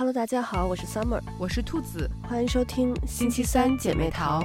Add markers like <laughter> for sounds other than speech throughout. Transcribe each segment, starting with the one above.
Hello，大家好，我是 Summer，我是兔子，欢迎收听星期三姐妹淘。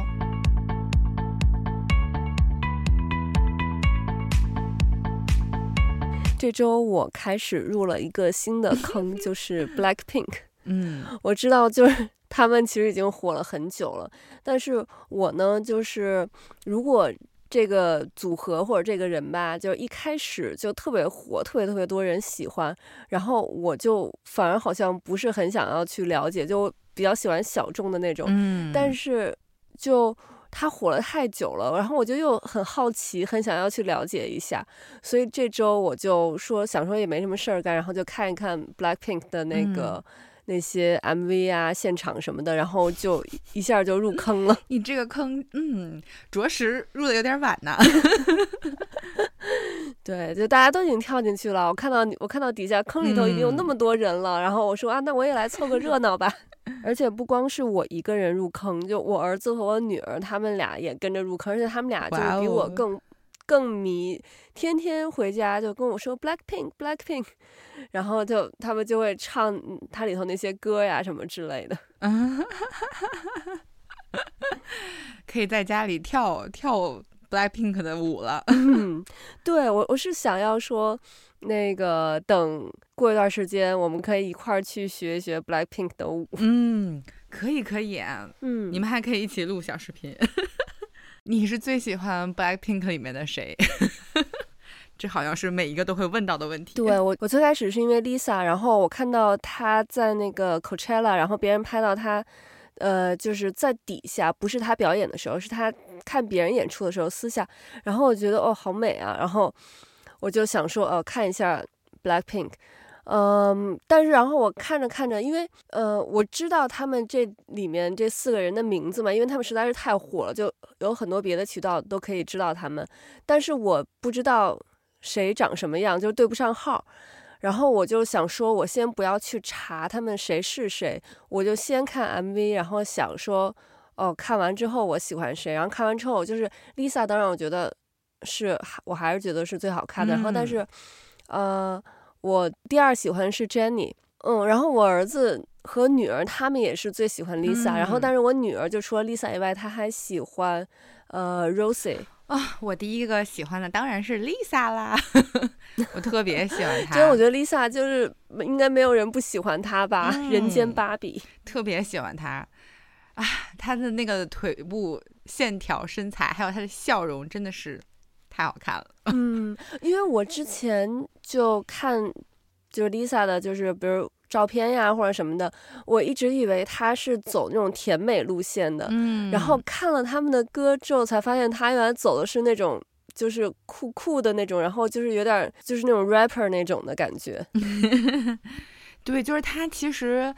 这周我开始入了一个新的坑，<laughs> 就是 Blackpink。嗯，我知道，就是他们其实已经火了很久了，但是我呢，就是如果。这个组合或者这个人吧，就一开始就特别火，特别特别多人喜欢，然后我就反而好像不是很想要去了解，就比较喜欢小众的那种。嗯，但是就他火了太久了，然后我就又很好奇，很想要去了解一下，所以这周我就说想说也没什么事儿干，然后就看一看 Blackpink 的那个。嗯那些 MV 啊，现场什么的，然后就一下就入坑了。你这个坑，嗯，着实入的有点晚呢。<laughs> 对，就大家都已经跳进去了。我看到我看到底下坑里头已经有那么多人了，嗯、然后我说啊，那我也来凑个热闹吧。<laughs> 而且不光是我一个人入坑，就我儿子和我女儿他们俩也跟着入坑，而且他们俩就比我更。更迷，天天回家就跟我说 Blackpink Blackpink，<laughs> 然后就他们就会唱它里头那些歌呀什么之类的，<laughs> 可以在家里跳跳 Blackpink 的舞了。嗯，对，我我是想要说，那个等过一段时间，我们可以一块儿去学一学 Blackpink 的舞。嗯，可以可以，嗯，你们还可以一起录小视频。<laughs> 你是最喜欢 Blackpink 里面的谁？<laughs> 这好像是每一个都会问到的问题。对，我，我最开始是因为 Lisa，然后我看到她在那个 Coachella，然后别人拍到她，呃，就是在底下，不是她表演的时候，是她看别人演出的时候，私下，然后我觉得哦，好美啊，然后我就想说，哦，看一下 Blackpink。嗯，但是然后我看着看着，因为呃，我知道他们这里面这四个人的名字嘛，因为他们实在是太火了，就有很多别的渠道都可以知道他们，但是我不知道谁长什么样，就对不上号。然后我就想说，我先不要去查他们谁是谁，我就先看 MV，然后想说，哦，看完之后我喜欢谁，然后看完之后就是 Lisa，当然我觉得是，我还是觉得是最好看的。然后但是，呃。我第二喜欢是 Jennie，嗯，然后我儿子和女儿他们也是最喜欢 Lisa，嗯，然后但是我女儿就除了 Lisa 以外，她还喜欢呃 Rosie 啊，我第一个喜欢的当然是 Lisa 啦，<laughs> 我特别喜欢她，<laughs> 所以我觉得 Lisa 就是应该没有人不喜欢她吧，嗯，人间芭比，<laughs> 特别喜欢她。啊，她的那个腿部线条、身材，还有她的笑容，真的是。太好看了，<laughs> 嗯，因为我之前就看，就是 Lisa 的，就是比如照片呀或者什么的，我一直以为她是走那种甜美路线的，嗯，然后看了他们的歌之后，才发现她原来走的是那种就是酷酷的那种，然后就是有点就是那种 rapper 那种的感觉，<laughs> 对，就是她其实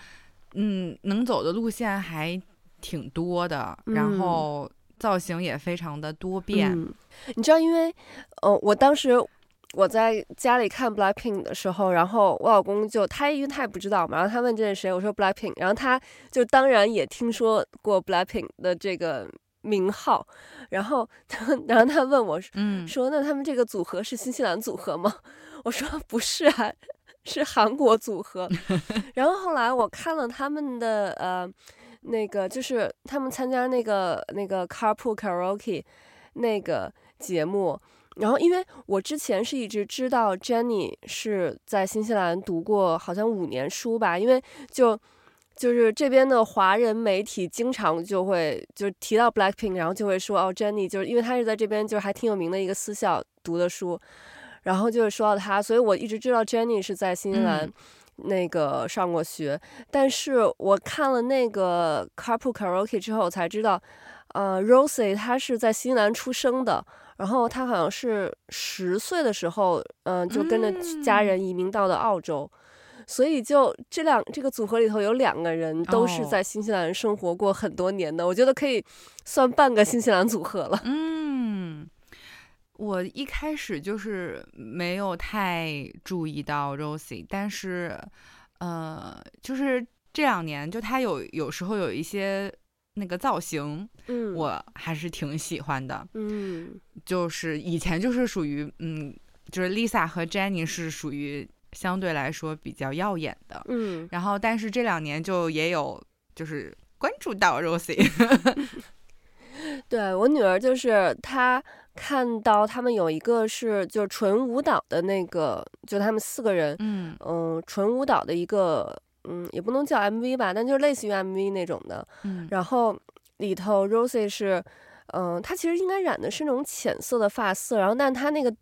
嗯能走的路线还挺多的，然后。造型也非常的多变，嗯，你知道，因为，呃，我当时我在家里看 Blackpink 的时候，然后我老公就他因为他也不知道嘛，然后他问这是谁，我说 Blackpink，然后他就当然也听说过 Blackpink 的这个名号，然后他 <laughs> 然后他问我，嗯，说那他们这个组合是新西兰组合吗？<laughs> 我说不是啊，<laughs> 是韩国组合。然后后来我看了他们的呃。那个就是他们参加那个那个 Carpool Karaoke 那个节目，然后因为我之前是一直知道 Jennie 是在新西兰读过好像五年书吧，因为就就是这边的华人媒体经常就会就是提到 Blackpink，然后就会说哦 Jennie 就是因为她是在这边就是还挺有名的一个私校读的书，然后就是说到他，所以我一直知道 Jennie 是在新西兰。嗯那个上过学，但是我看了那个 Carpool Karaoke 之后，我才知道，呃，Rosie 她是在新西兰出生的，然后她好像是十岁的时候，嗯、呃，就跟着家人移民到了澳洲，嗯、所以就这两这个组合里头有两个人都是在新西兰生活过很多年的，哦、我觉得可以算半个新西兰组合了。嗯。我一开始就是没有太注意到 Rosie，但是，呃，就是这两年就她有有时候有一些那个造型，嗯，我还是挺喜欢的，嗯，就是以前就是属于，嗯，就是 Lisa 和 Jennie 是属于相对来说比较耀眼的。嗯，然后但是这两年就也有就是关注到 Rosie。<laughs> 对，我女儿就是她看到他们有一个是就是纯舞蹈的那个，就他们四个人，嗯嗯、呃，纯舞蹈的一个，嗯，也不能叫 MV 吧，但就是类似于 MV 那种的。嗯，然后里头 Rosie 是，嗯、呃，她其实应该染的是那种浅色的发色，然后但她那个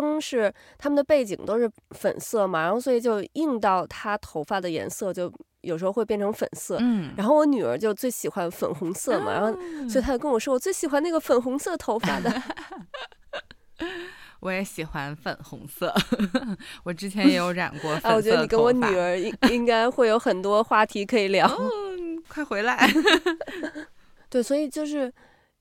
灯是他们的背景都是粉色嘛，然后所以就映到她头发的颜色就。有时候会变成粉色，嗯，然后我女儿就最喜欢粉红色嘛，嗯、然后所以她就跟我说，我最喜欢那个粉红色头发的。<laughs> 我也喜欢粉红色，<laughs> 我之前也有染过粉色。啊，我觉得你跟我女儿应应该会有很多话题可以聊。嗯，快回来。<laughs> 对，所以就是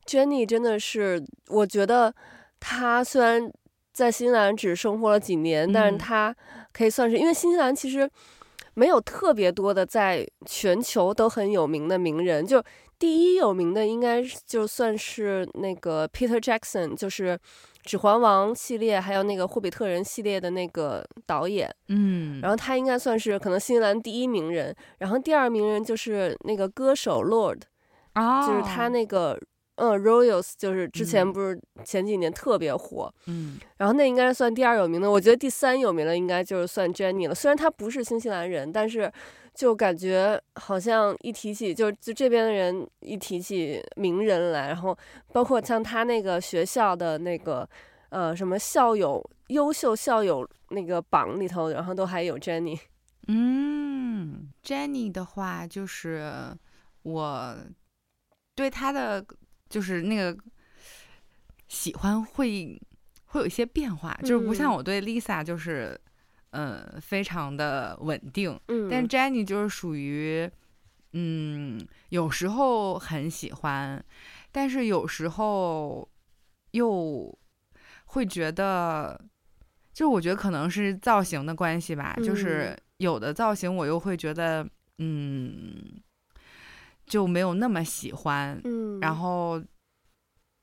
Jennie 真的是，我觉得她虽然在新西兰只生活了几年，嗯、但是他可以算是，因为新西兰其实。没有特别多的在全球都很有名的名人，就第一有名的应该就算是那个 Peter Jackson，就是《指环王》系列还有那个《霍比特人》系列的那个导演，嗯，然后他应该算是可能新西兰第一名人，然后第二名人就是那个歌手 Lorde，哦，就是他那个。嗯，Royals 就是之前不是前几年特别火，嗯，然后那应该算第二有名的，我觉得第三有名的应该就是算 Jennie 了。虽然她不是新西兰人，但是就感觉好像一提起就就这边的人一提起名人来，然后包括像他那个学校的那个呃什么校友优秀校友那个榜里头，然后都还有 Jennie。嗯，Jennie 的话就是我对他的。就是那个喜欢会会有一些变化，嗯、就是不像我对 Lisa 就是，呃，非常的稳定。嗯，但 Jennie 就是属于，嗯，有时候很喜欢，但是有时候又会觉得，就我觉得可能是造型的关系吧，嗯、就是有的造型我又会觉得，嗯。就没有那么喜欢，嗯，然后，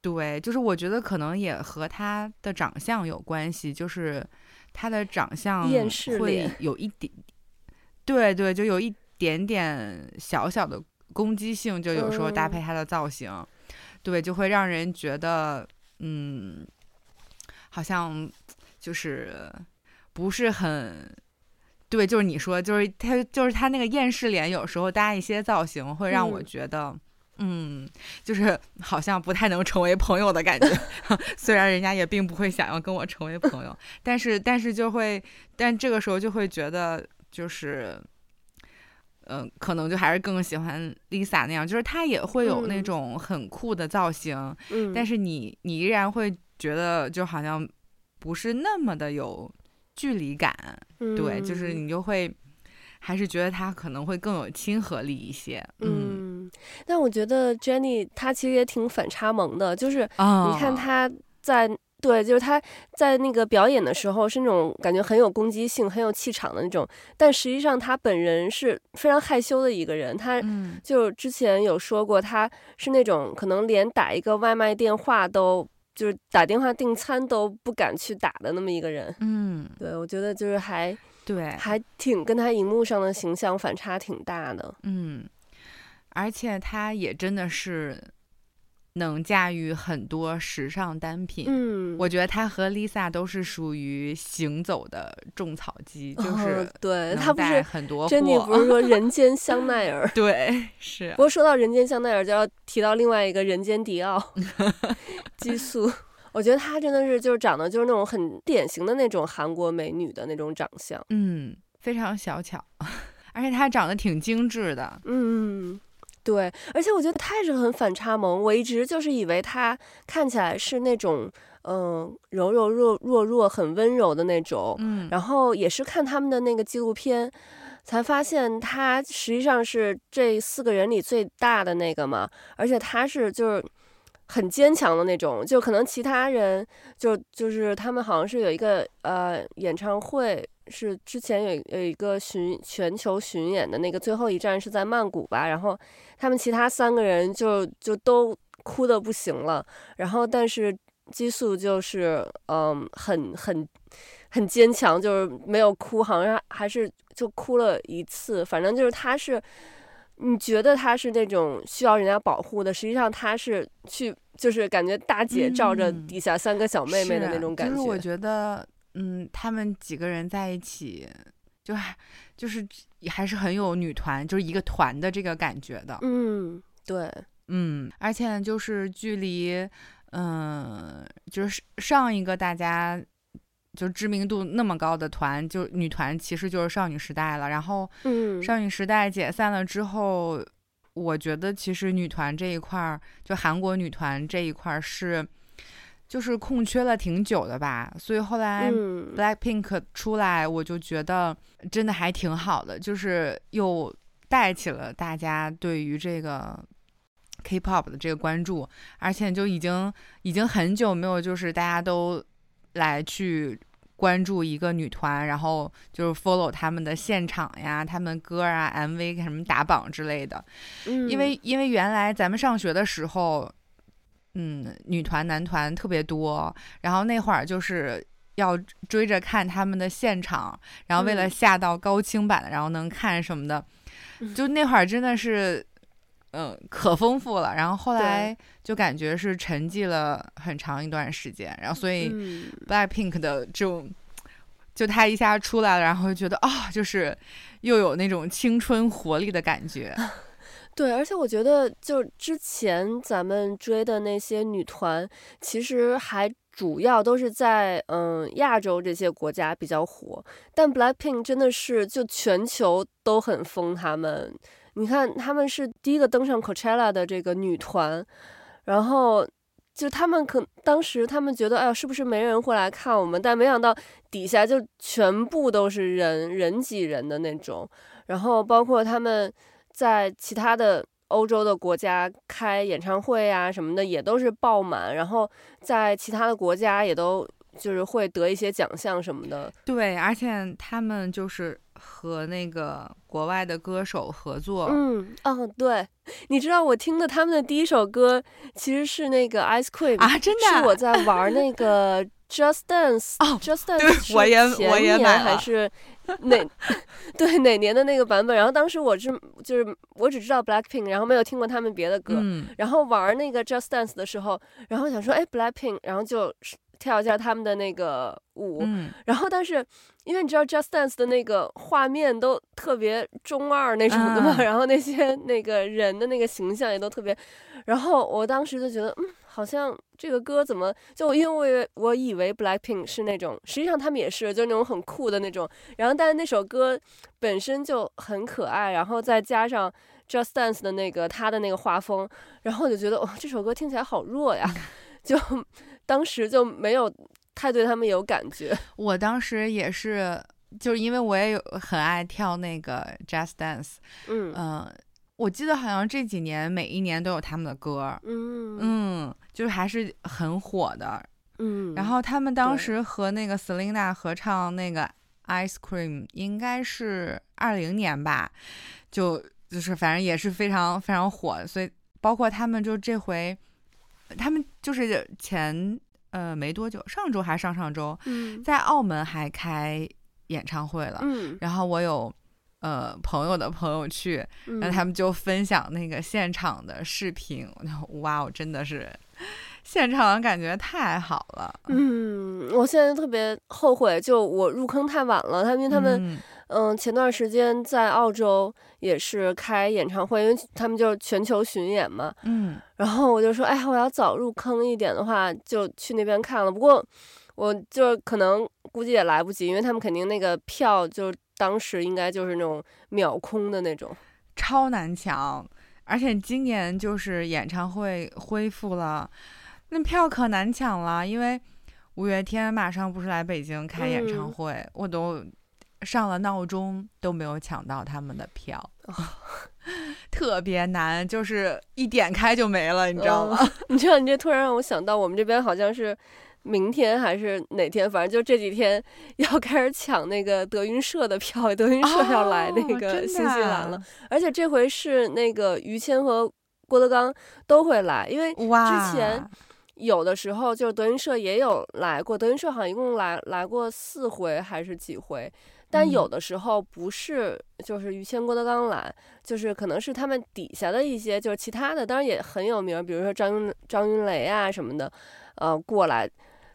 对，就是我觉得可能也和他的长相有关系，就是他的长相会有一点，对对，就有一点点小小的攻击性，就有时候搭配他的造型，嗯、对，就会让人觉得，嗯，好像就是不是很。对，就是你说，就是他，就是他那个厌世脸，有时候搭一些造型，会让我觉得，嗯，嗯，就是好像不太能成为朋友的感觉。<laughs> 虽然人家也并不会想要跟我成为朋友，但是，但是就会，但这个时候就会觉得，就是，嗯、呃，可能就还是更喜欢 Lisa 那样，就是她也会有那种很酷的造型，嗯，但是你，你依然会觉得，就好像不是那么的有。距离感，对，就是你就会还是觉得他可能会更有亲和力一些。嗯，嗯，但我觉得 Jennie 她其实也挺反差萌的，就是你看她在、哦、对，就是她在那个表演的时候是那种感觉很有攻击性、很有气场的那种，但实际上她本人是非常害羞的一个人。她就之前有说过，她是那种可能连打一个外卖电话都。就是打电话订餐都不敢去打的那么一个人，嗯，对，我觉得就是还对，还挺跟他荧幕上的形象反差挺大的，嗯，而且他也真的是能驾驭很多时尚单品，嗯，我觉得她和 Lisa 都是属于行走的种草机，就是、哦、对她不是很多，Jennie 不是说人间香奈儿，<laughs> 对，是。不过说到人间香奈儿，就要提到另外一个人间迪奥，<laughs> 激素。我觉得她真的是就是长得就是那种很典型的那种韩国美女的那种长相，嗯，非常小巧，<laughs> 而且她长得挺精致的，嗯。对，而且我觉得他也是很反差萌。我一直就是以为他看起来是那种，嗯、呃，柔柔弱弱弱、很温柔的那种。嗯，然后也是看他们的那个纪录片，才发现他实际上是这四个人里最大的那个嘛。而且他是就是很坚强的那种，就可能其他人就就是他们好像是有一个呃演唱会。是之前有有一个巡全球巡演的那个最后一站是在曼谷吧，然后他们其他三个人就就都哭的不行了，然后但是激素就是嗯很很很坚强，就是没有哭，好像还是就哭了一次，反正就是他是。你觉得他是那种需要人家保护的，实际上他是去，就是感觉大姐罩着底下三个小妹妹的那种感觉。嗯、就是我觉得，嗯，他们几个人在一起，就还就是还是很有女团，就是一个团的这个感觉的。嗯，对，嗯，而且就是距离，嗯，就是上一个大家。就知名度那么高的团，就女团其实就是少女时代了。然后，少女时代解散了之后，嗯、我觉得其实女团这一块儿，就韩国女团这一块儿是，就是空缺了挺久的吧。所以后来 Blackpink 出来，我就觉得真的还挺好的，就是又带起了大家对于这个 K-pop 的这个关注，而且就已经已经很久没有就是大家都来去。关注一个女团，然后就是 follow 他们的现场呀，他们歌啊、MV 什么打榜之类的。嗯，因为因为原来咱们上学的时候，嗯，女团男团特别多，然后那会儿就是要追着看他们的现场，然后为了下到高清版的，然后能看什么的，就那会儿真的是。嗯，可丰富了。然后后来就感觉是沉寂了很长一段时间，然后所以 Blackpink 的这种，就他一下出来了，然后就觉得啊、哦，就是又有那种青春活力的感觉。<laughs> 对，而且我觉得就之前咱们追的那些女团，其实还主要都是在嗯亚洲这些国家比较火，但 Blackpink 真的是就全球都很疯他们。你看，他们是第一个登上 Coachella 的这个女团，然后就他们可当时他们觉得，哎呀，是不是没人会来看我们？但没想到底下就全部都是人，人挤人的那种。然后包括他们在其他的欧洲的国家开演唱会啊什么的，也都是爆满。然后在其他的国家也都就是会得一些奖项什么的。对，而且他们就是。和那个国外的歌手合作，嗯，哦，对，你知道我听的他们的第一首歌其实是那个 Ice Cream 啊，真的，是我在玩那个 Just Dance，哦，Just Dance，我也我也买还是哪 <laughs> 对哪年的那个版本？然后当时我是就是我只知道 Blackpink，然后没有听过他们别的歌，嗯，然后玩那个 Just Dance 的时候，然后想说哎 Blackpink，然后就。跳一下他们的那个舞，嗯，然后但是因为你知道 Just Dance 的那个画面都特别中二那种的嘛，嗯，<laughs> 然后那些那个人的那个形象也都特别，然后我当时就觉得，嗯，好像这个歌怎么就因为我以为 Blackpink 是那种，实际上他们也是，就那种很酷的那种，然后但是那首歌本身就很可爱，然后再加上 Just Dance 的那个他的那个画风，然后我就觉得，哦，这首歌听起来好弱呀，<laughs> 就。当时就没有太对他们有感觉。<laughs> 我当时也是，就是因为我也有很爱跳那个 Just Dance，嗯、呃、我记得好像这几年每一年都有他们的歌，嗯嗯，就是还是很火的，嗯。然后他们当时和那个 Selina 合唱那个 Ice Cream，应该是二零年吧，就就是反正也是非常非常火，所以包括他们就这回。他们就是前呃没多久，上周还是上上周，嗯，在澳门还开演唱会了。嗯，然后我有呃朋友的朋友去，嗯，然后他们就分享那个现场的视频，哇哦，真的是现场感觉太好了。嗯，我现在特别后悔，就我入坑太晚了。他们因为他们。嗯嗯，前段时间在澳洲也是开演唱会，因为他们就是全球巡演嘛。嗯，然后我就说，哎，我要早入坑一点的话，就去那边看了。不过，我就可能估计也来不及，因为他们肯定那个票就当时应该就是那种秒空的那种，超难抢。而且今年就是演唱会恢复了，那票可难抢了，因为五月天马上不是来北京开演唱会，嗯、我都。上了闹钟都没有抢到他们的票，<laughs> 哦、特别难，就是一点开就没了，你知道吗？哦、<laughs> 你知道，你这突然让我想到，我们这边好像是明天还是哪天，反正就这几天 <laughs> 要开始抢那个德云社的票，德云社要来那个新西兰了，哦、而且这回是那个于谦和郭德纲都会来，因为之前。有的时候就是德云社也有来过，德云社好像一共来来过四回还是几回。但有的时候不是，就是于谦、郭德纲来，就是可能是他们底下的一些，就是其他的，当然也很有名，比如说张云张云雷啊什么的，呃，过来。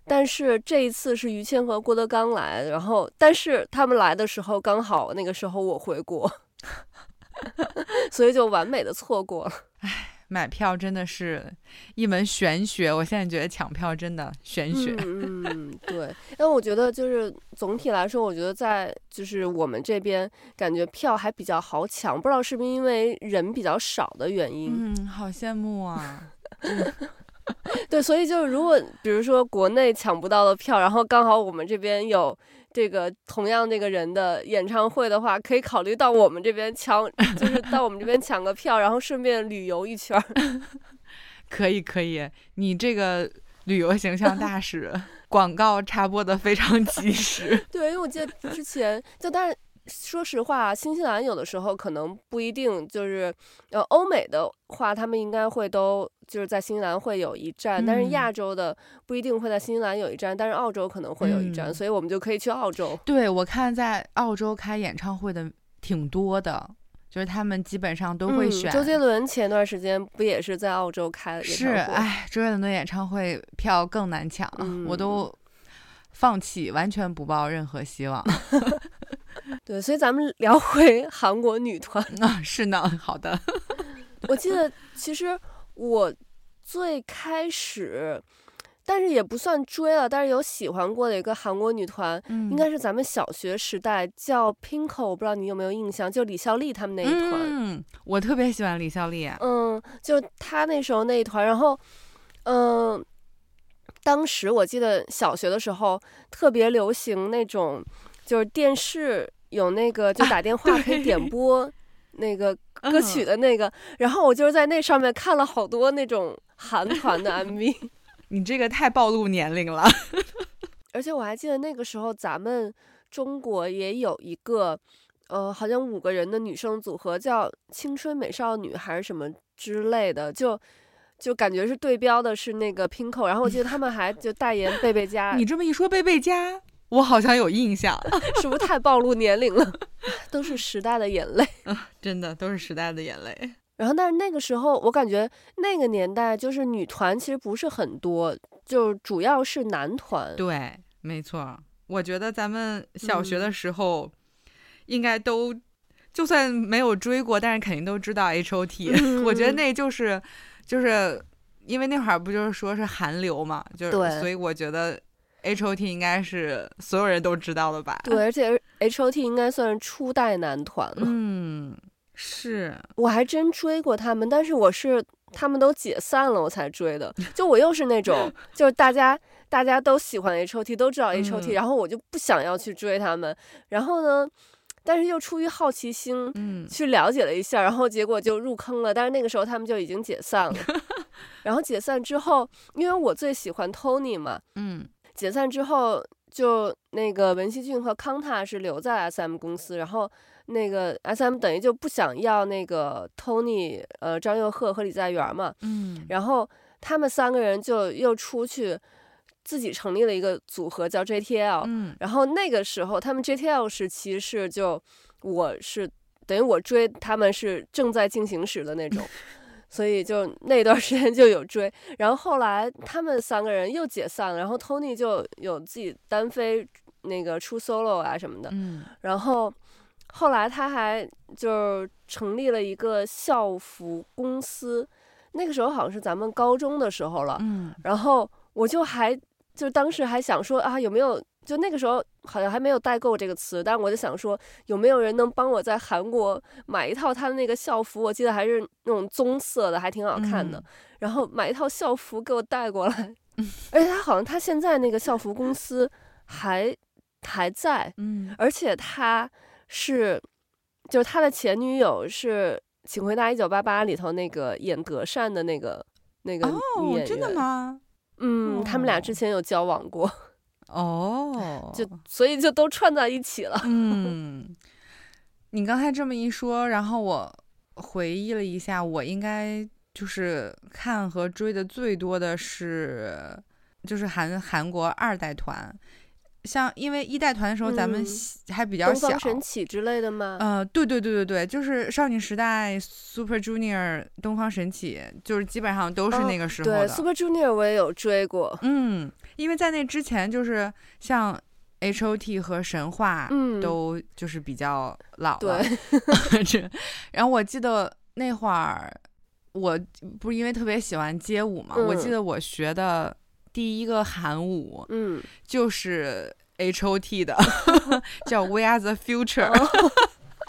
但是这一次是于谦和郭德纲来，然后但是他们来的时候刚好那个时候我回国，<laughs> 所以就完美的错过了。唉。买票真的是一门玄学，我现在觉得抢票真的玄学。<laughs> 嗯，嗯对。但我觉得就是总体来说，我觉得在就是我们这边感觉票还比较好抢，不知道是不是因为人比较少的原因。嗯，好羡慕啊。<laughs> 对，所以就是如果比如说国内抢不到的票，然后刚好我们这边有。这个同样那个人的演唱会的话，可以考虑到我们这边抢，就是到我们这边抢个票，然后顺便旅游一圈儿。<laughs> 可以可以，你这个旅游形象大使，广告插播的非常及时。<laughs> 对，因为我记得之前就但是。说实话，新西兰有的时候可能不一定就是，呃，欧美的话，他们应该会都就是在新西兰会有一站，嗯、但是亚洲的不一定会在新西兰有一站，但是澳洲可能会有一站，嗯、所以我们就可以去澳洲。对，我看在澳洲开演唱会的挺多的，就是他们基本上都会选。嗯、周杰伦前段时间不也是在澳洲开了演唱会？是，哎，周杰伦的演唱会票更难抢，嗯、我都放弃，完全不抱任何希望。<laughs> 对，所以咱们聊回韩国女团 <laughs> 啊，是呢，好的。<laughs> 我记得其实我最开始，但是也不算追了，但是有喜欢过的一个韩国女团，嗯、应该是咱们小学时代叫 Pinkle，我不知道你有没有印象，就李孝利他们那一团。嗯，我特别喜欢李孝利。嗯，就他那时候那一团，然后，嗯，当时我记得小学的时候特别流行那种。就是电视有那个，就打电话可以点播那个歌曲的那个，啊、然后我就是在那上面看了好多那种韩团的 MV。<laughs> 你这个太暴露年龄了。<laughs> 而且我还记得那个时候咱们中国也有一个，呃，好像五个人的女生组合叫青春美少女还是什么之类的，就就感觉是对标的是那个 Pinkle，然后我记得他们还就代言贝贝佳。你这么一说，贝贝佳。我好像有印象，<laughs> 是不是太暴露年龄了？<laughs> 都是时代的眼泪，<laughs> 真的都是时代的眼泪。然后，但是那个时候，我感觉那个年代就是女团其实不是很多，就主要是男团。对，没错。我觉得咱们小学的时候，应该都、嗯、就算没有追过，但是肯定都知道 H.O.T、嗯。我觉得那就是就是因为那会儿不就是说是韩流嘛，就是所以我觉得。H O T 应该是所有人都知道的吧？对，而且 H O T 应该算是初代男团了。嗯，是。我还真追过他们，但是我是他们都解散了我才追的。就我又是那种，<laughs> 就是大家大家都喜欢 H O T，都知道 H O T，、嗯、然后我就不想要去追他们。然后呢，但是又出于好奇心，嗯，去了解了一下，然后结果就入坑了。但是那个时候他们就已经解散了。<laughs> 然后解散之后，因为我最喜欢 Tony 嘛，嗯。解散之后，就那个文熙俊和康塔是留在 SM 公司，然后那个 SM 等于就不想要那个 Tony，呃，张佑赫和李在元嘛，嗯，然后他们三个人就又出去自己成立了一个组合叫 JTL，嗯，然后那个时候他们 JTL 时期是就我是等于我追他们是正在进行时的那种。<laughs> 所以就那段时间就有追，然后后来他们三个人又解散了，然后 Tony 就有自己单飞那个出 solo 啊什么的，嗯，然后后来他还就成立了一个校服公司，那个时候好像是咱们高中的时候了，嗯，然后我就还就当时还想说啊有没有。就那个时候好像还没有代购这个词，但我就想说，有没有人能帮我在韩国买一套他的那个校服？我记得还是那种棕色的，还挺好看的。嗯、<laughs> 然后买一套校服给我带过来，嗯、而且他好像他现在那个校服公司还还在，嗯，而且他是就是他的前女友是《请回答一九八八》里头那个演德善的那个那个女演员。哦，真的吗？嗯，哦、他们俩之前有交往过。哦，就所以就都串在一起了。嗯，你刚才这么一说，然后我回忆了一下，我应该就是看和追的最多的是，就是韩韩国二代团。像因为一代团的时候，咱们还比较小，东方神起之类的吗？呃，对对对对对，就是少女时代、Super Junior、东方神起，就是基本上都是那个时候的。哦、对，Super Junior 我也有追过。嗯，因为在那之前，就是像 H O T 和神话，都就是比较老了。<laughs> 然后我记得那会儿，我不是因为特别喜欢街舞嘛，嗯、我记得我学的。第一个韩舞，嗯，就是 H O T 的，<laughs> 叫 We Are the Future，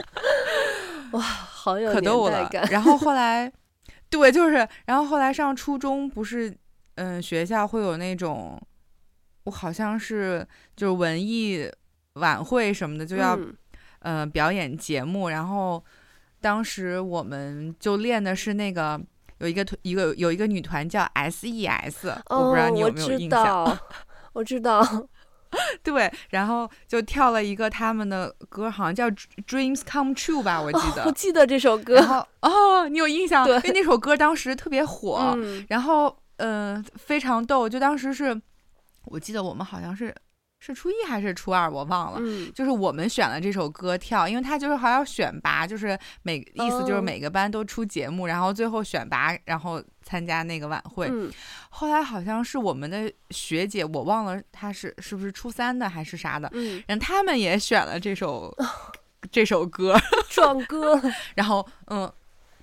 <laughs> 哇，好有可逗了。然后后来，对，就是，然后后来上初中，不是，嗯、呃，学校会有那种，我好像是就是文艺晚会什么的，就要，嗯、呃，表演节目。然后当时我们就练的是那个。有一个团，一个有一个女团叫 S.E.S，、哦、我不知道你有没有印象？我知道，我知道 <laughs> 对，然后就跳了一个他们的歌，好像叫《Dreams Come True》吧，我记得。我、哦、记得这首歌。然后哦，你有印象？对，因为那首歌当时特别火，嗯、然后嗯、呃，非常逗。就当时是，我记得我们好像是。是初一还是初二？我忘了。嗯，就是我们选了这首歌跳，因为他就是还要选拔，就是每意思就是每个班都出节目，然后最后选拔，然后参加那个晚会。嗯，后来好像是我们的学姐，我忘了她是是不是初三的还是啥的。嗯，然后他们也选了这首这首歌，<laughs> 壮歌。然后嗯，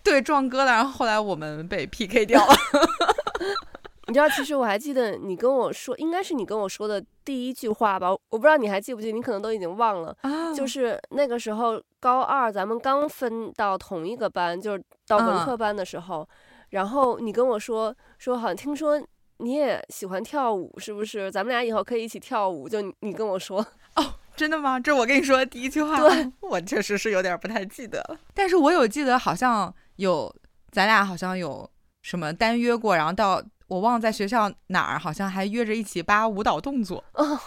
对，壮歌了。然后后来我们被 PK 掉了。<laughs> 你知道，其实我还记得你跟我说，应该是你跟我说的第一句话吧？我不知道你还记不记得，你可能都已经忘了。啊，就是那个时候高二，咱们刚分到同一个班，就是到文科班的时候，然后你跟我说说，好像听说你也喜欢跳舞，是不是？咱们俩以后可以一起跳舞。就你跟我说。哦，真的吗？这我跟你说的第一句话。对，我确实是有点不太记得了，但是我有记得，好像有咱俩好像有什么单约过，然后到。我忘了在学校哪儿，好像还约着一起扒舞蹈动作。哦，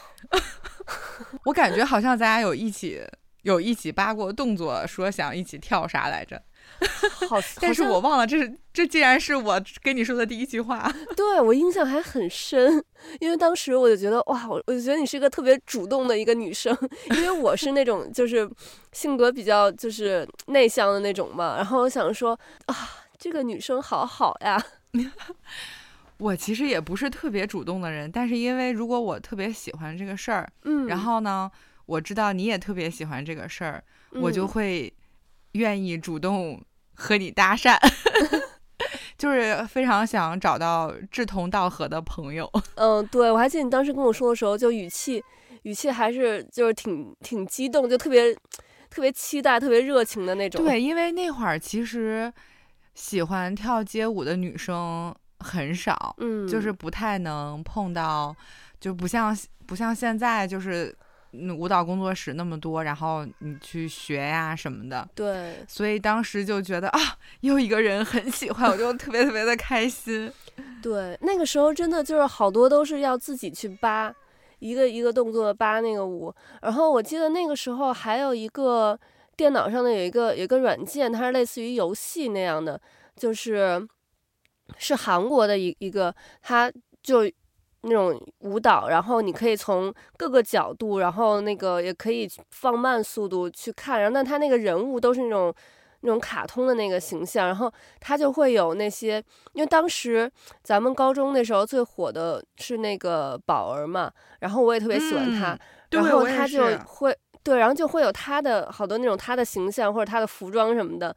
<laughs> 我感觉好像咱俩有一起有一起扒过动作，说想一起跳啥来着。好，<laughs> 但是我忘了，这是这竟然是我跟你说的第一句话。<laughs> 对，我印象还很深，因为当时我就觉得哇，我我就觉得你是一个特别主动的一个女生，因为我是那种就是性格比较就是内向的那种嘛。然后我想说啊，这个女生好好呀。我其实也不是特别主动的人，但是因为如果我特别喜欢这个事儿，嗯，然后呢，我知道你也特别喜欢这个事儿，嗯，我就会愿意主动和你搭讪，<laughs> 就是非常想找到志同道合的朋友。<laughs> 嗯，对，我还记得你当时跟我说的时候，就语气语气还是就是挺挺激动，就特别特别期待、特别热情的那种。对，因为那会儿其实喜欢跳街舞的女生。很少，嗯，就是不太能碰到，就不像不像现在，就是舞蹈工作室那么多，然后你去学呀什么的。对，所以当时就觉得啊，又一个人很喜欢，我就特别特别的开心。<laughs> 对，那个时候真的就是好多都是要自己去扒，一个一个动作扒那个舞。然后我记得那个时候还有一个电脑上的有一个有一个软件，它是类似于游戏那样的，就是。是韩国的一一个，他就那种舞蹈，然后你可以从各个角度，然后那个也可以放慢速度去看，然后但他那个人物都是那种那种卡通的那个形象，然后他就会有那些，因为当时咱们高中那时候最火的是那个宝儿嘛，然后我也特别喜欢他，嗯、然后他就会对，然后就会有他的好多那种他的形象或者他的服装什么的。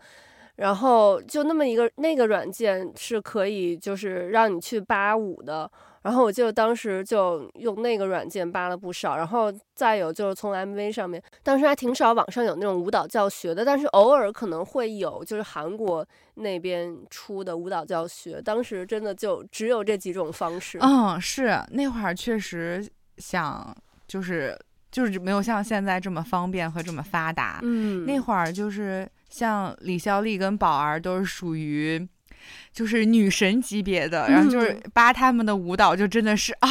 然后就那么一个那个软件是可以就是让你去扒舞的，然后我记得当时就用那个软件扒了不少，然后再有就是从 MV 上面，当时还挺少网上有那种舞蹈教学的，但是偶尔可能会有就是韩国那边出的舞蹈教学，当时真的就只有这几种方式。嗯，是那会儿确实想就是就是没有像现在这么方便和这么发达。嗯，那会儿就是。像李孝利跟宝儿都是属于，就是女神级别的，然后就是扒他们的舞蹈，就真的是啊，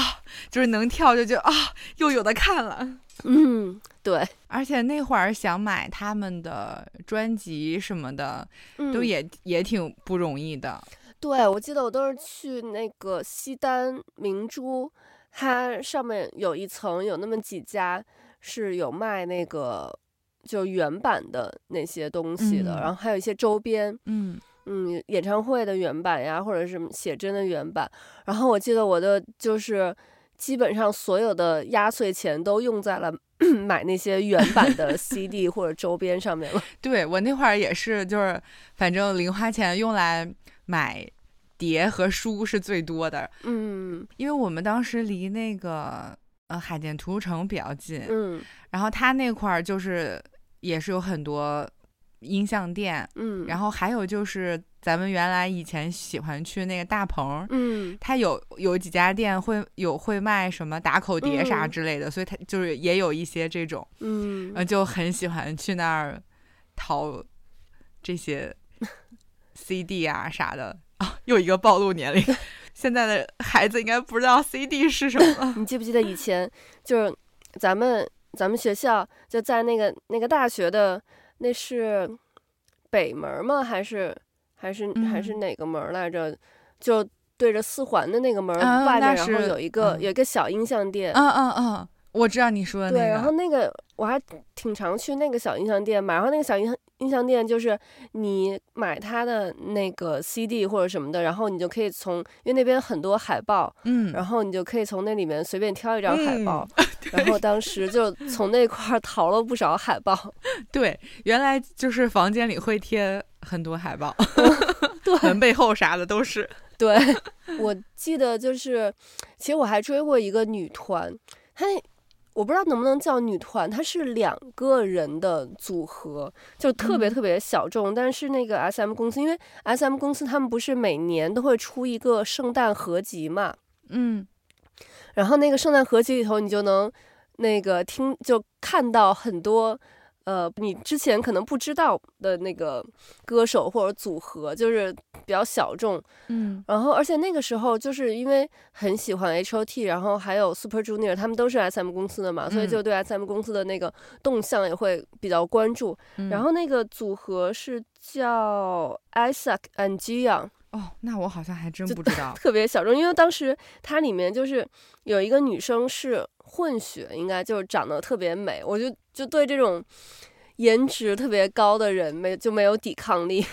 就是能跳就就啊，又有的看了。嗯，对。而且那会儿想买他们的专辑什么的，都也、嗯、也挺不容易的。对，我记得我都是去那个西单明珠，它上面有一层有那么几家是有卖那个就原版的那些东西的，嗯、然后还有一些周边，嗯嗯，演唱会的原版呀，或者是写真的原版。然后我记得我的就是基本上所有的压岁钱都用在了。<clears throat> 买那些原版的 <laughs> CD 或者周边上面了。<laughs> 对，我那会儿也是，就是反正零花钱用来买碟和书是最多的。嗯，因为我们当时离那个呃海淀图书城比较近。嗯，然后他那块儿就是也是有很多音像店。嗯，然后还有就是。咱们原来以前喜欢去那个大棚，嗯，他有有几家店会有会卖什么打口碟啥之类的，嗯、所以它就是也有一些这种，嗯，就很喜欢去那儿淘这些 <laughs> CD 啊啥的啊。又一个暴露年龄，现在的孩子应该不知道 CD 是什么。你记不记得以前就是咱们咱们学校就在那个那个大学的那是北门吗？还是？还是还是哪个门来着？嗯、就对着四环的那个门外面，嗯、然后有一个、嗯、有一个小音像店。嗯嗯嗯，我知道你说的那个。对，然后那个我还挺常去那个小音像店买。然后那个小音音像店就是你买它的那个 CD 或者什么的，然后你就可以从因为那边很多海报，嗯，然后你就可以从那里面随便挑一张海报。嗯、<laughs> 然后当时就从那块淘了不少海报。<laughs> 对，原来就是房间里会贴。很多海报，<laughs> 对，门背后啥的都是。对，我记得就是，其实我还追过一个女团，她我不知道能不能叫女团，她是两个人的组合，就特别特别小众。嗯、但是那个 SM 公司，因为 SM 公司他们不是每年都会出一个圣诞合集嘛，嗯，然后那个圣诞合集里头，你就能那个听就看到很多。呃，你之前可能不知道的那个歌手或者组合，就是比较小众，嗯，然后而且那个时候就是因为很喜欢 H.O.T，然后还有 Super Junior，他们都是 S.M 公司的嘛，嗯、所以就对 S.M 公司的那个动向也会比较关注。嗯、然后那个组合是叫 Isaac and Jiyoung。哦，那我好像还真不知道，特别小众，因为当时它里面就是有一个女生是混血，应该就是长得特别美，我就就对这种颜值特别高的人没就没有抵抗力，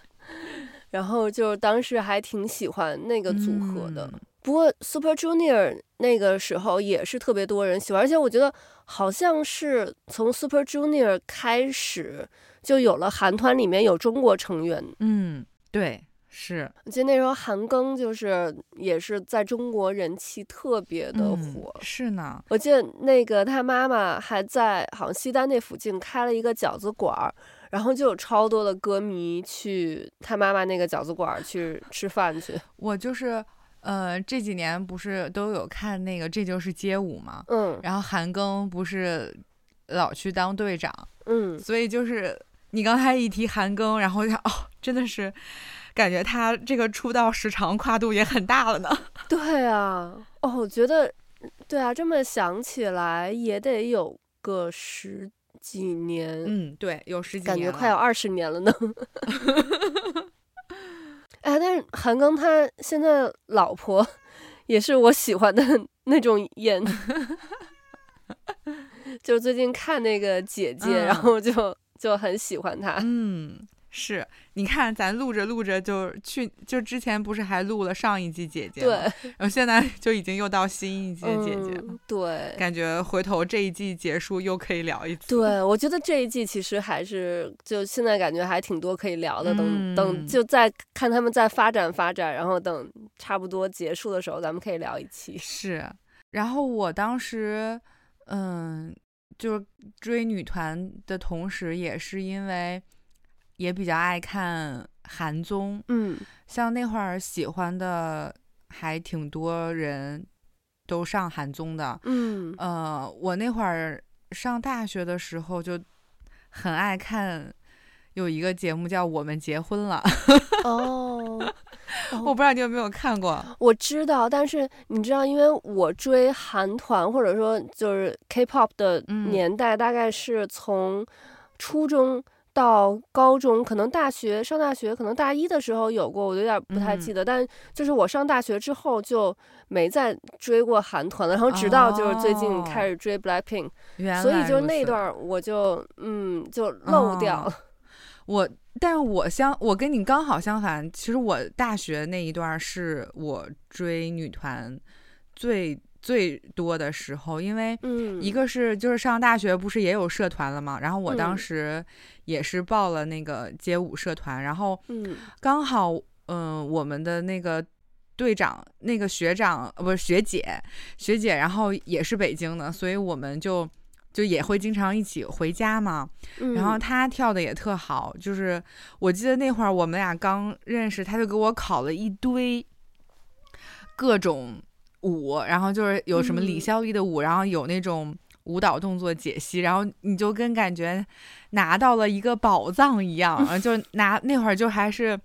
<laughs> 然后就当时还挺喜欢那个组合的。嗯、不过 Super Junior 那个时候也是特别多人喜欢，而且我觉得好像是从 Super Junior 开始就有了韩团里面有中国成员。嗯，对。是，我记得那时候韩庚就是也是在中国人气特别的火。嗯，是呢。我记得那个他妈妈还在好像西单那附近开了一个饺子馆儿，然后就有超多的歌迷去他妈妈那个饺子馆儿去吃饭去。我就是，呃，这几年不是都有看那个《这就是街舞》吗？嗯。然后韩庚不是老去当队长，嗯。所以就是你刚才一提韩庚，然后就哦，真的是。感觉他这个出道时长跨度也很大了呢。<laughs> 对啊，哦，我觉得，对啊，这么想起来也得有个十几年。嗯，对，有十几年，感觉快要二十年了呢。<laughs> 哎，但是韩庚他现在老婆也是我喜欢的 <laughs> 那种演，就最近看那个姐姐，嗯、然后就就很喜欢她。嗯。是，你看咱录着录着就去，就之前不是还录了上一季姐姐吗？对，然后现在就已经又到新一季的姐姐了。嗯、对，感觉回头这一季结束又可以聊一次。对，我觉得这一季其实还是就现在感觉还挺多可以聊的。等、嗯、等，就再看他们再发展发展，然后等差不多结束的时候，咱们可以聊一期。是，然后我当时嗯，就是追女团的同时，也是因为。也比较爱看韩综，嗯，像那会儿喜欢的还挺多人都上韩综的，嗯，呃，我那会儿上大学的时候就很爱看，有一个节目叫《我们结婚了》，哦，<laughs> 我不知道你有没有看过，我知道，但是你知道，因为我追韩团或者说就是 K-pop 的年代，大概是从初中。到高中，可能大学上大学，可能大一的时候有过，我有点不太记得。嗯、但就是我上大学之后就没再追过韩团了，然后直到就是最近开始追 Blackpink，、哦、所以就那段我就嗯就漏掉了。哦、<laughs> 我，但是我相我跟你刚好相反，其实我大学那一段是我追女团最。最多的时候，因为一个是就是上大学不是也有社团了嘛，然后我当时也是报了那个街舞社团，然后刚好嗯我们的那个队长那个学长不是学姐学姐，然后也是北京的，所以我们就就也会经常一起回家嘛。然后他跳的也特好，就是我记得那会儿我们俩刚认识，他就给我考了一堆各种。舞，然后就是有什么李孝利的舞，嗯、然后有那种舞蹈动作解析，然后你就跟感觉拿到了一个宝藏一样，嗯、就 <laughs> 拿那会儿就还是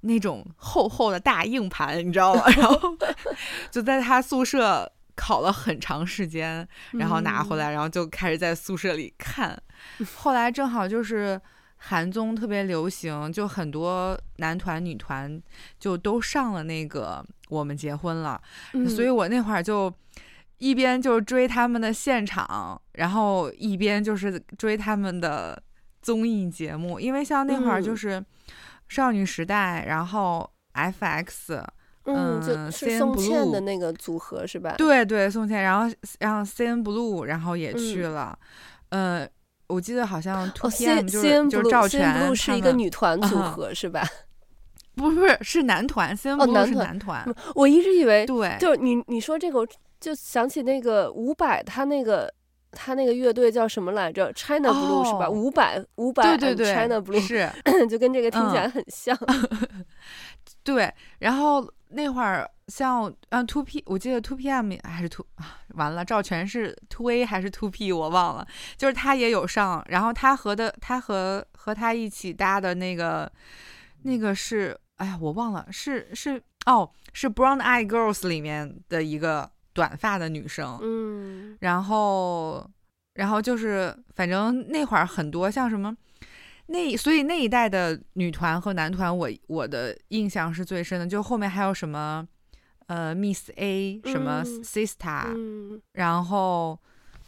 那种厚厚的大硬盘，你知道吗？<laughs> 然后就在他宿舍考了很长时间，然后拿回来，然后就开始在宿舍里看。嗯、后来正好就是。韩综特别流行，就很多男团、女团就都上了那个《我们结婚了》，嗯，所以我那会儿就一边就追他们的现场，然后一边就是追他们的综艺节目，因为像那会儿就是少女时代，嗯、然后 FX，嗯，嗯就是宋茜的那个组合是吧？对对，宋茜，然后然后 CNBLUE，然后也去了，嗯。呃我记得好像 2PM 就是、哦、就是赵权是一个女团组合、嗯、是吧？不是是是男团，CNBLUE 是男团、哦。我一直以为对，就是你你说这个，我就想起那个伍佰，他那个他那个乐队叫什么来着？China Blue、哦、是吧？伍佰伍佰对对对，China Blue 是，<laughs> 就跟这个听起来很像。嗯、<laughs> 对，然后那会儿。像嗯，Two P，我记得 Two PM 还是 Two 啊，完了，赵全是 Two A 还是 Two P，我忘了。就是他也有上，然后他和的他和和他一起搭的那个那个是，哎呀，我忘了，是是哦，是 Brown Eye Girls 里面的一个短发的女生。嗯，然后然后就是反正那会儿很多像什么那，所以那一代的女团和男团我，我我的印象是最深的，就后面还有什么。呃，Miss A 什么 Sistar，嗯，然后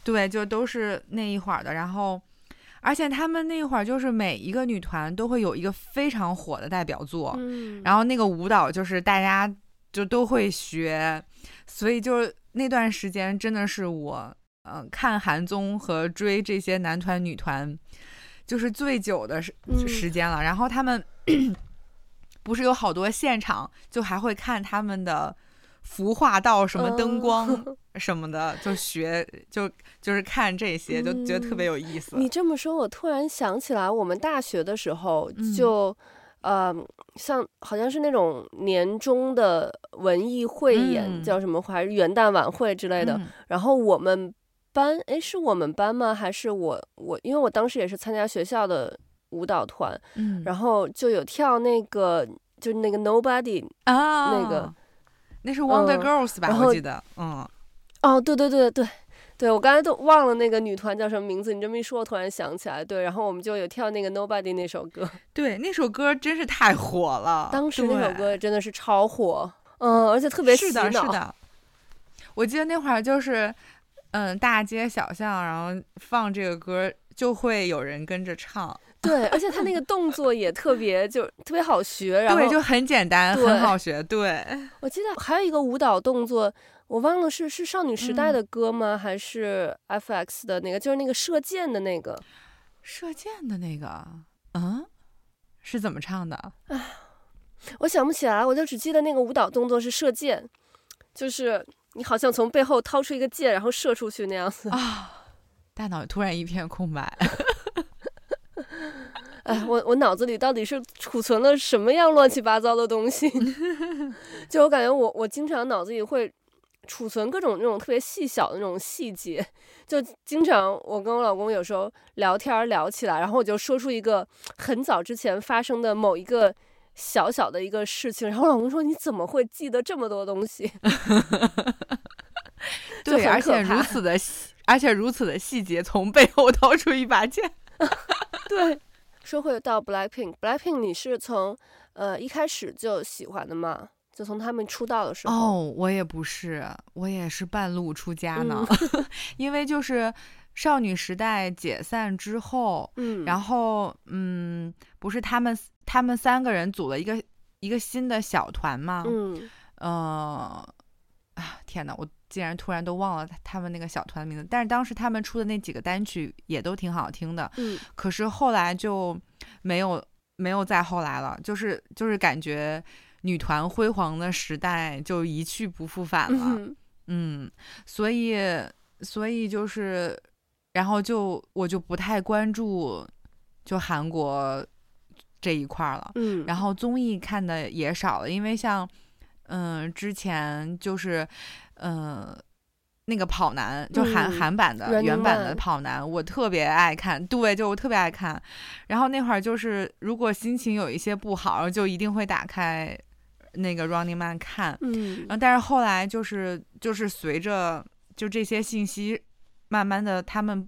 对，就都是那一会儿的。然后，而且他们那会儿就是每一个女团都会有一个非常火的代表作，嗯，然后那个舞蹈就是大家就都会学，所以就是那段时间真的是我嗯、呃、看韩综和追这些男团女团就是最久的时时间了。嗯，然后他们 <coughs> 不是有好多现场，就还会看他们的。服化道什么灯光 <laughs> 什么的，uh, 就学就就是看这些，就觉得特别有意思。嗯、你这么说，我突然想起来，我们大学的时候就，嗯、呃，像好像是那种年终的文艺汇演，嗯、叫什么还是元旦晚会之类的。嗯、然后我们班，哎，是我们班吗？还是我我？因为我当时也是参加学校的舞蹈团，嗯、然后就有跳那个，就是那个 Nobody 啊，那个。那是 Wonder Girls 吧？嗯、我记得，嗯，哦，对对对对对，我刚才都忘了那个女团叫什么名字。你这么一说，我突然想起来。对，然后我们就有跳那个 Nobody 那首歌。对，那首歌真是太火了。当时那首歌真的是超火，嗯，而且特别洗脑。是的，是的。我记得那会儿就是，嗯，大街小巷，然后放这个歌，就会有人跟着唱。对，而且他那个动作也特别，就特别好学，然后对，就很简单，很好学。对，我记得还有一个舞蹈动作，我忘了是是少女时代的歌吗？嗯、还是 FX 的那个？就是那个射箭的那个，射箭的那个，嗯，是怎么唱的？哎，我想不起来，我就只记得那个舞蹈动作是射箭，就是你好像从背后掏出一个箭，然后射出去那样子啊，大脑突然一片空白。<laughs> 哎，我我脑子里到底是储存了什么样乱七八糟的东西？<laughs> 就我感觉我，我我经常脑子里会储存各种那种特别细小的那种细节。就经常我跟我老公有时候聊天聊起来，然后我就说出一个很早之前发生的某一个小小的一个事情，然后我老公说：“你怎么会记得这么多东西？” <laughs> 对，而且如此的，而且如此的细节，从背后掏出一把剑。<laughs> 对，说回到 Blackpink，Blackpink 你是从呃一开始就喜欢的吗？就从他们出道的时候？哦，我也不是，我也是半路出家呢。嗯、<laughs> 因为就是少女时代解散之后，嗯，然后嗯，不是他们他们三个人组了一个一个新的小团吗？嗯，呃，啊天哪，我竟然突然都忘了他们那个小团的名字。但是当时他们出的那几个单曲也都挺好听的。嗯，可是后来就没有没有再后来了，就是就是感觉。女团辉煌的时代就一去不复返了，嗯，嗯，所以，所以就是，然后就我就不太关注就韩国这一块了，嗯，然后综艺看的也少了，因为像，嗯，之前就是，嗯。那个跑男就韩、嗯、韩版的原版的跑男，我特别爱看。对，就我特别爱看。然后那会儿就是，如果心情有一些不好，就一定会打开那个 Running Man 看。嗯。然后，但是后来就是就是随着就这些信息慢慢的他们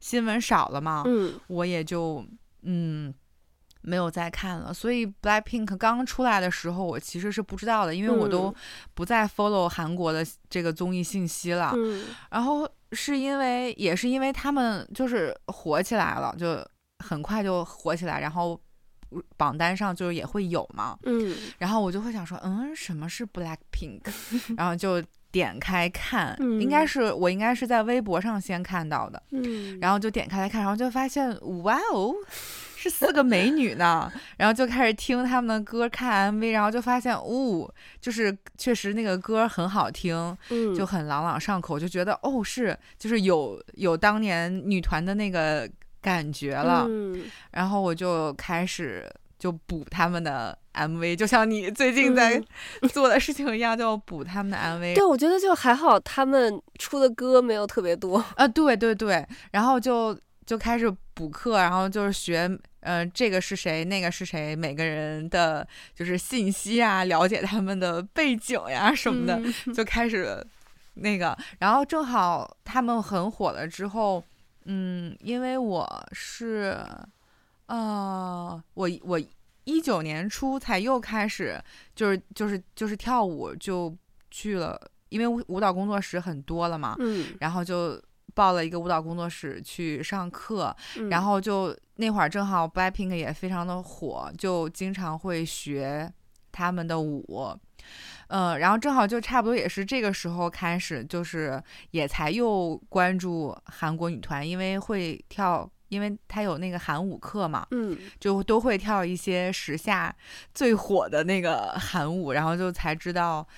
新闻少了嘛，嗯，我也就嗯。没有再看了，所以 Blackpink 刚出来的时候，我其实是不知道的，因为我都不再 follow 韩国的这个综艺信息了。嗯，然后是因为也是因为他们就是火起来了，就很快就火起来，然后榜单上就是也会有嘛。嗯，然后我就会想说，嗯，什么是 Blackpink？<laughs> 然后就点开看，应该是我应该是在微博上先看到的。嗯，然后就点开来看，然后就发现，哇哦！是四个美女呢，然后就开始听他们的歌，看 MV，然后就发现，哦，就是确实那个歌很好听，嗯，就很朗朗上口，就觉得哦，是，就是有有当年女团的那个感觉了，嗯，然后我就开始就补他们的 MV，就像你最近在 <laughs> 做的事情一样，嗯，就补他们的 MV。对，我觉得就还好，他们出的歌没有特别多啊，对对对，然后就。就开始补课，然后就是学，呃，这个是谁，那个是谁，每个人的就是信息啊，了解他们的背景呀什么的，嗯、就 <laughs> 开始那个，然后正好他们很火了之后，嗯，因为我是，呃，我我一九年初才又开始，就是就是就是跳舞就去了，因为舞蹈工作室很多了嘛，嗯，然后就。报了一个舞蹈工作室去上课，嗯、然后就那会儿正好 Blackpink 也非常的火，就经常会学他们的舞，呃，然后正好就差不多也是这个时候开始，就是也才又关注韩国女团，因为会跳，因为她有那个韩舞课嘛，嗯，就都会跳一些时下最火的那个韩舞，然后就才知道。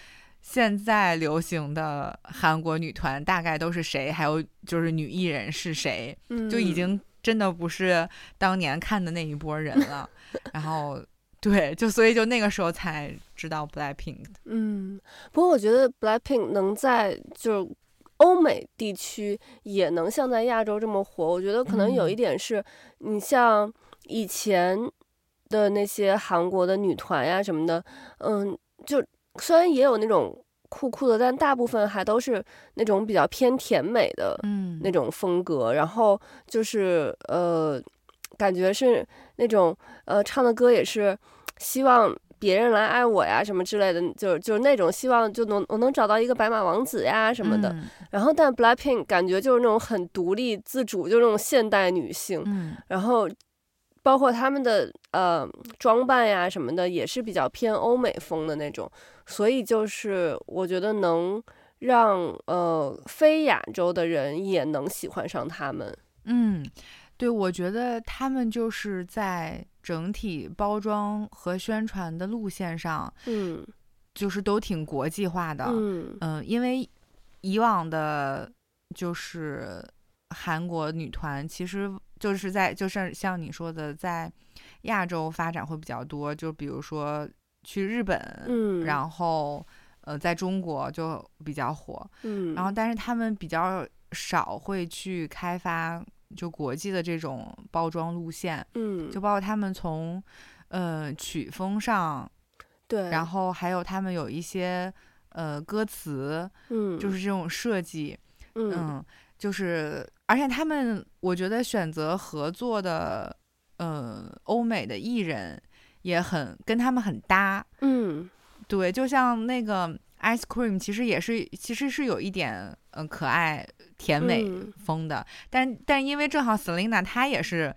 现在流行的韩国女团大概都是谁？还有就是女艺人是谁？嗯，就已经真的不是当年看的那一波人了。然后，对，就所以就那个时候才知道 Blackpink。嗯，不过我觉得 Blackpink 能在就是欧美地区也能像在亚洲这么火，我觉得可能有一点是，你像以前的那些韩国的女团呀什么的，嗯，就。虽然也有那种酷酷的，但大部分还都是那种比较偏甜美的，嗯，那种风格。然后就是呃，感觉是那种呃唱的歌也是希望别人来爱我呀什么之类的，就是就是那种希望就能我能找到一个白马王子呀什么的。嗯、然后但 Blackpink 感觉就是那种很独立自主，就那种现代女性。嗯，然后。包括他们的呃装扮呀什么的，也是比较偏欧美风的那种，所以就是我觉得能让呃非亚洲的人也能喜欢上他们。嗯，对，我觉得他们就是在整体包装和宣传的路线上，嗯，就是都挺国际化的。嗯嗯、呃，因为以往的，就是韩国女团其实。就是在就是像你说的，在亚洲发展会比较多，就比如说去日本，嗯，然后呃，在中国就比较火，嗯，然后但是他们比较少会去开发就国际的这种包装路线，嗯，就包括他们从呃曲风上，对，然后还有他们有一些呃歌词，嗯，就是这种设计，嗯，嗯，就是。而且他们，我觉得选择合作的呃欧美的艺人也很跟他们很搭。嗯，对，就像那个 Ice Cream，其实也是其实是有一点嗯、呃、可爱甜美风的，嗯、但但因为正好 Selina 她也是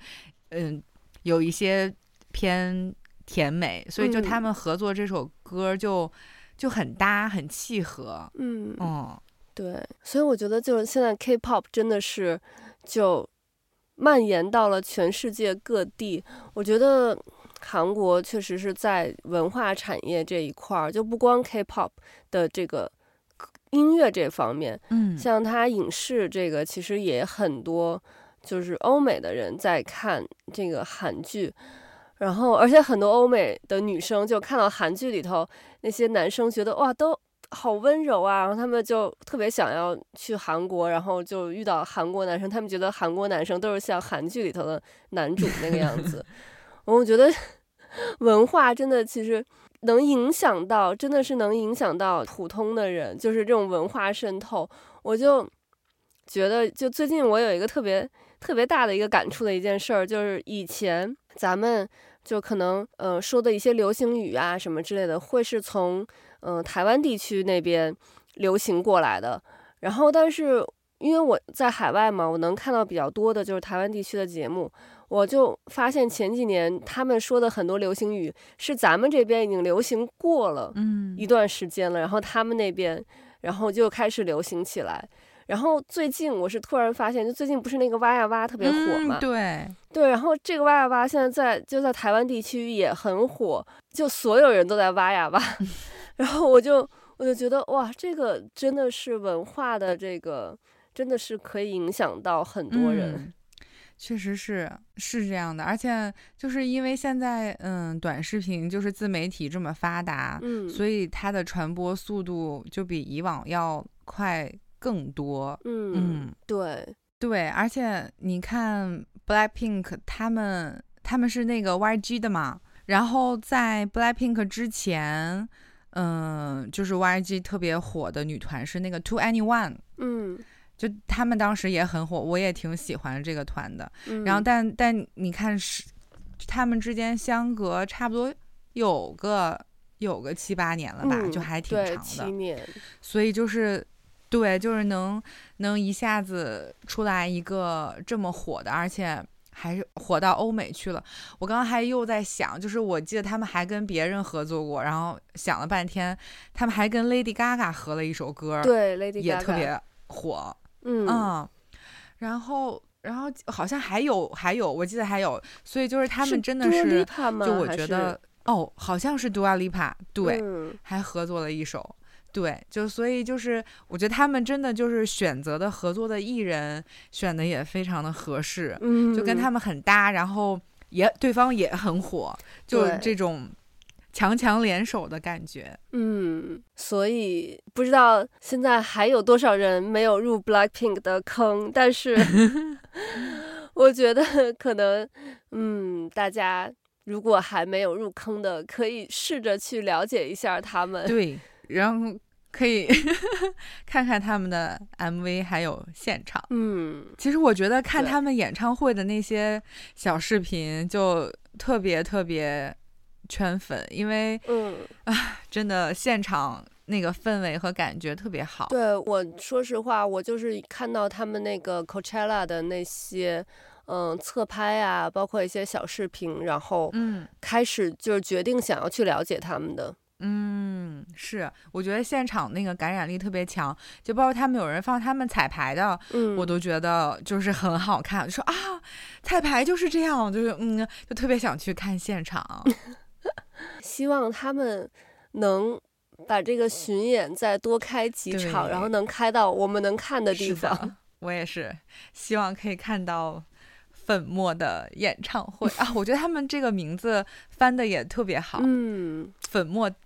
嗯、呃、有一些偏甜美，所以就他们合作这首歌就、嗯、就很搭很契合。嗯嗯。对，所以我觉得就是现在 K-pop 真的是就蔓延到了全世界各地。我觉得韩国确实是在文化产业这一块儿，就不光 K-pop 的这个音乐这方面，嗯，像它影视这个其实也很多，就是欧美的人在看这个韩剧，然后而且很多欧美的女生就看到韩剧里头那些男生，觉得哇都。好温柔啊，然后他们就特别想要去韩国，然后就遇到韩国男生，他们觉得韩国男生都是像韩剧里头的男主那个样子。<laughs> 我觉得 <laughs> 文化真的其实能影响到，真的是能影响到普通的人，就是这种文化渗透。我就觉得，就最近我有一个特别特别大的一个感触的一件事儿，就是以前咱们就可能呃说的一些流行语啊什么之类的，会是从。嗯、呃，台湾地区那边流行过来的，然后但是因为我在海外嘛，我能看到比较多的就是台湾地区的节目，我就发现前几年他们说的很多流行语是咱们这边已经流行过了，嗯，一段时间了，然后他们那边然后就开始流行起来，然后最近我是突然发现，就最近不是那个挖呀挖特别火嘛，嗯、对对，然后这个挖呀挖现在在就在台湾地区也很火，就所有人都在挖呀挖。<laughs> 然后我就我就觉得哇，这个真的是文化的这个，真的是可以影响到很多人。嗯，确实是是这样的，而且就是因为现在嗯，短视频就是自媒体这么发达，嗯，所以它的传播速度就比以往要快更多。嗯嗯，对对，而且你看 Blackpink 他们他们是那个 YG 的嘛，然后在 Blackpink 之前。嗯，就是 YG 特别火的女团是那个 2NE1，嗯，就他们当时也很火，我也挺喜欢这个团的。嗯、然后但，但但你看是他们之间相隔差不多有个有个七八年了吧，嗯、就还挺长的。七年。所以就是对，就是能能一下子出来一个这么火的，而且。还是火到欧美去了。我刚刚还又在想，就是我记得他们还跟别人合作过，然后想了半天，他们还跟 Lady Gaga 合了一首歌，对，Lady Gaga 也特别火。嗯，嗯，然后然后好像还有还有，我记得还有，所以就是他们真的是，是就我觉得哦，好像是 Dua Lipa，对，嗯，还合作了一首。对，就所以就是，我觉得他们真的就是选择的合作的艺人选的也非常的合适，嗯，就跟他们很搭，然后也对方也很火，就这种强强联手的感觉。嗯，所以不知道现在还有多少人没有入 Blackpink 的坑，但是 <laughs> 我觉得可能，嗯，大家如果还没有入坑的，可以试着去了解一下他们。对。然后可以 <laughs> 看看他们的 MV，还有现场。嗯，其实我觉得看他们演唱会的那些小视频就特别特别圈粉，因为嗯啊，真的现场那个氛围和感觉特别好。对，我说实话，我就是看到他们那个 Coachella 的那些嗯侧拍啊，包括一些小视频，然后嗯开始就是决定想要去了解他们的。嗯，是，我觉得现场那个感染力特别强，就包括他们有人放他们彩排的，嗯，我都觉得就是很好看，就说啊，彩排就是这样，就是嗯，就特别想去看现场。<laughs> 希望他们能把这个巡演再多开几场，然后能开到我们能看的地方。<laughs> 我也是，希望可以看到。粉墨的演唱会啊，我觉得他们这个名字翻的也特别好。嗯，粉墨登场。